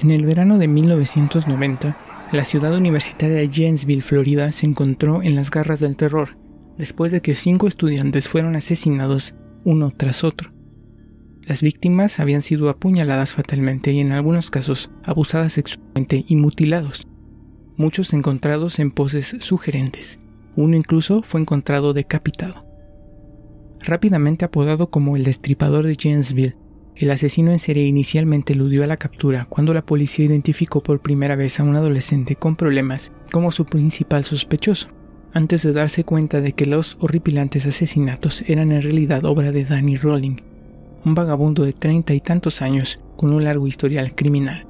En el verano de 1990, la ciudad universitaria de Janesville, Florida, se encontró en las garras del terror, después de que cinco estudiantes fueron asesinados uno tras otro. Las víctimas habían sido apuñaladas fatalmente y en algunos casos abusadas sexualmente y mutilados, muchos encontrados en poses sugerentes. Uno incluso fue encontrado decapitado. Rápidamente apodado como el destripador de Janesville, el asesino en serie inicialmente eludió a la captura cuando la policía identificó por primera vez a un adolescente con problemas como su principal sospechoso, antes de darse cuenta de que los horripilantes asesinatos eran en realidad obra de Danny Rowling, un vagabundo de treinta y tantos años con un largo historial criminal.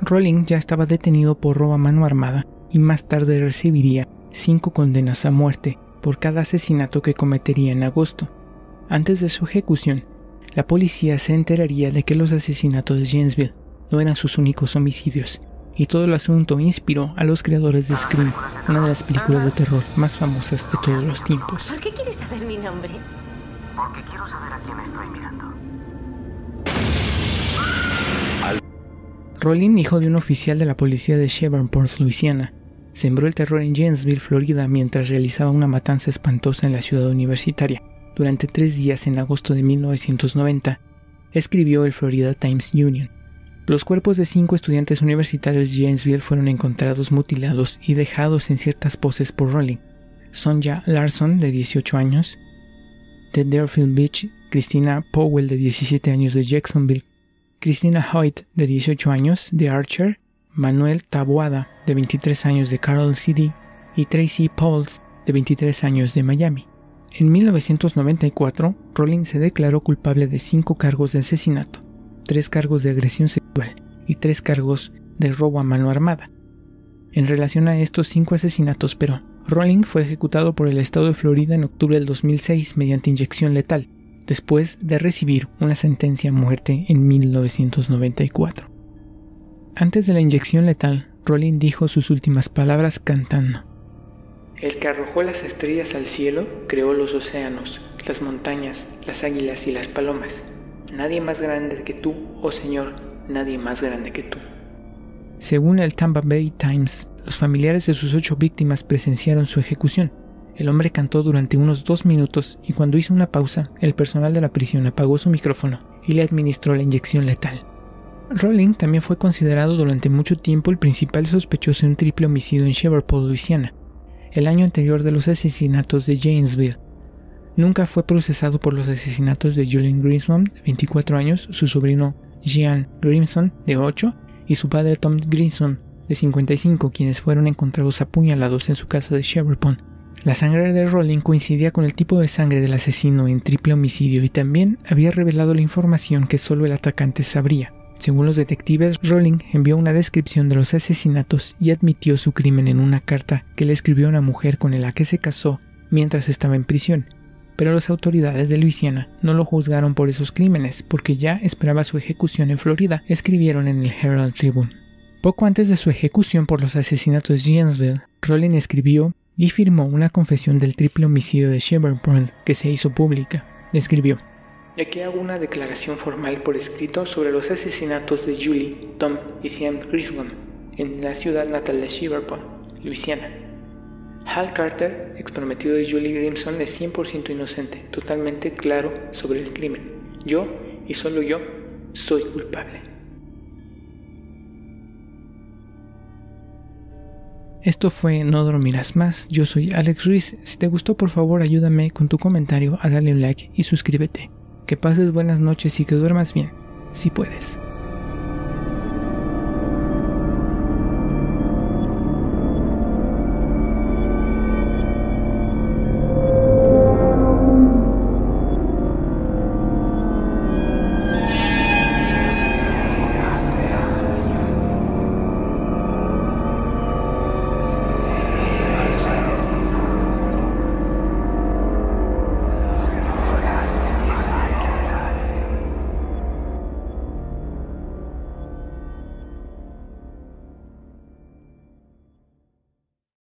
Rowling ya estaba detenido por robo a mano armada y más tarde recibiría cinco condenas a muerte por cada asesinato que cometería en agosto. Antes de su ejecución, la policía se enteraría de que los asesinatos de Janesville no eran sus únicos homicidios, y todo el asunto inspiró a los creadores de Scream, una de las películas de terror más famosas de todos los tiempos. ¿Por qué quieres saber mi nombre? Porque quiero saber a quién estoy mirando. Rowling, hijo de un oficial de la policía de Shreveport, Luisiana, sembró el terror en Janesville, Florida, mientras realizaba una matanza espantosa en la ciudad universitaria durante tres días en agosto de 1990, escribió el Florida Times Union. Los cuerpos de cinco estudiantes universitarios de Janesville fueron encontrados mutilados y dejados en ciertas poses por Rowling. Sonja Larson, de 18 años, de Deerfield Beach, Christina Powell, de 17 años, de Jacksonville, Christina Hoyt, de 18 años, de Archer, Manuel Taboada, de 23 años, de Carol City, y Tracy Pauls, de 23 años, de Miami. En 1994, Rowling se declaró culpable de cinco cargos de asesinato, tres cargos de agresión sexual y tres cargos de robo a mano armada. En relación a estos cinco asesinatos, pero, Rowling fue ejecutado por el estado de Florida en octubre del 2006 mediante inyección letal, después de recibir una sentencia a muerte en 1994. Antes de la inyección letal, Rowling dijo sus últimas palabras cantando. El que arrojó las estrellas al cielo creó los océanos, las montañas, las águilas y las palomas. Nadie más grande que tú, oh Señor, nadie más grande que tú. Según el Tampa Bay Times, los familiares de sus ocho víctimas presenciaron su ejecución. El hombre cantó durante unos dos minutos y cuando hizo una pausa, el personal de la prisión apagó su micrófono y le administró la inyección letal. Rowling también fue considerado durante mucho tiempo el principal sospechoso en un triple homicidio en Shreveport, Louisiana, el año anterior de los asesinatos de Janesville. Nunca fue procesado por los asesinatos de Julian Grissom, de 24 años, su sobrino Jean Grimson, de 8, y su padre Tom Grimson, de 55, quienes fueron encontrados apuñalados en su casa de Shreveport. La sangre de Rowling coincidía con el tipo de sangre del asesino en triple homicidio y también había revelado la información que solo el atacante sabría. Según los detectives, Rowling envió una descripción de los asesinatos y admitió su crimen en una carta que le escribió a una mujer con la que se casó mientras estaba en prisión. Pero las autoridades de Luisiana no lo juzgaron por esos crímenes porque ya esperaba su ejecución en Florida, escribieron en el Herald Tribune. Poco antes de su ejecución por los asesinatos de Janesville, Rowling escribió y firmó una confesión del triple homicidio de Shreveport que se hizo pública. Escribió: y aquí hago una declaración formal por escrito sobre los asesinatos de Julie, Tom y Sam Griswold en la ciudad natal de Shreveport, Luisiana. Hal Carter, ex prometido de Julie Grimson, es 100% inocente, totalmente claro sobre el crimen. Yo, y solo yo, soy culpable. Esto fue No Dormirás Más, yo soy Alex Ruiz. Si te gustó, por favor ayúdame con tu comentario a darle un like y suscríbete. Que pases buenas noches y que duermas bien, si puedes.